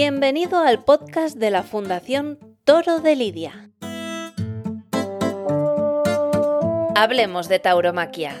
Bienvenido al podcast de la Fundación Toro de Lidia. Hablemos de tauromaquia.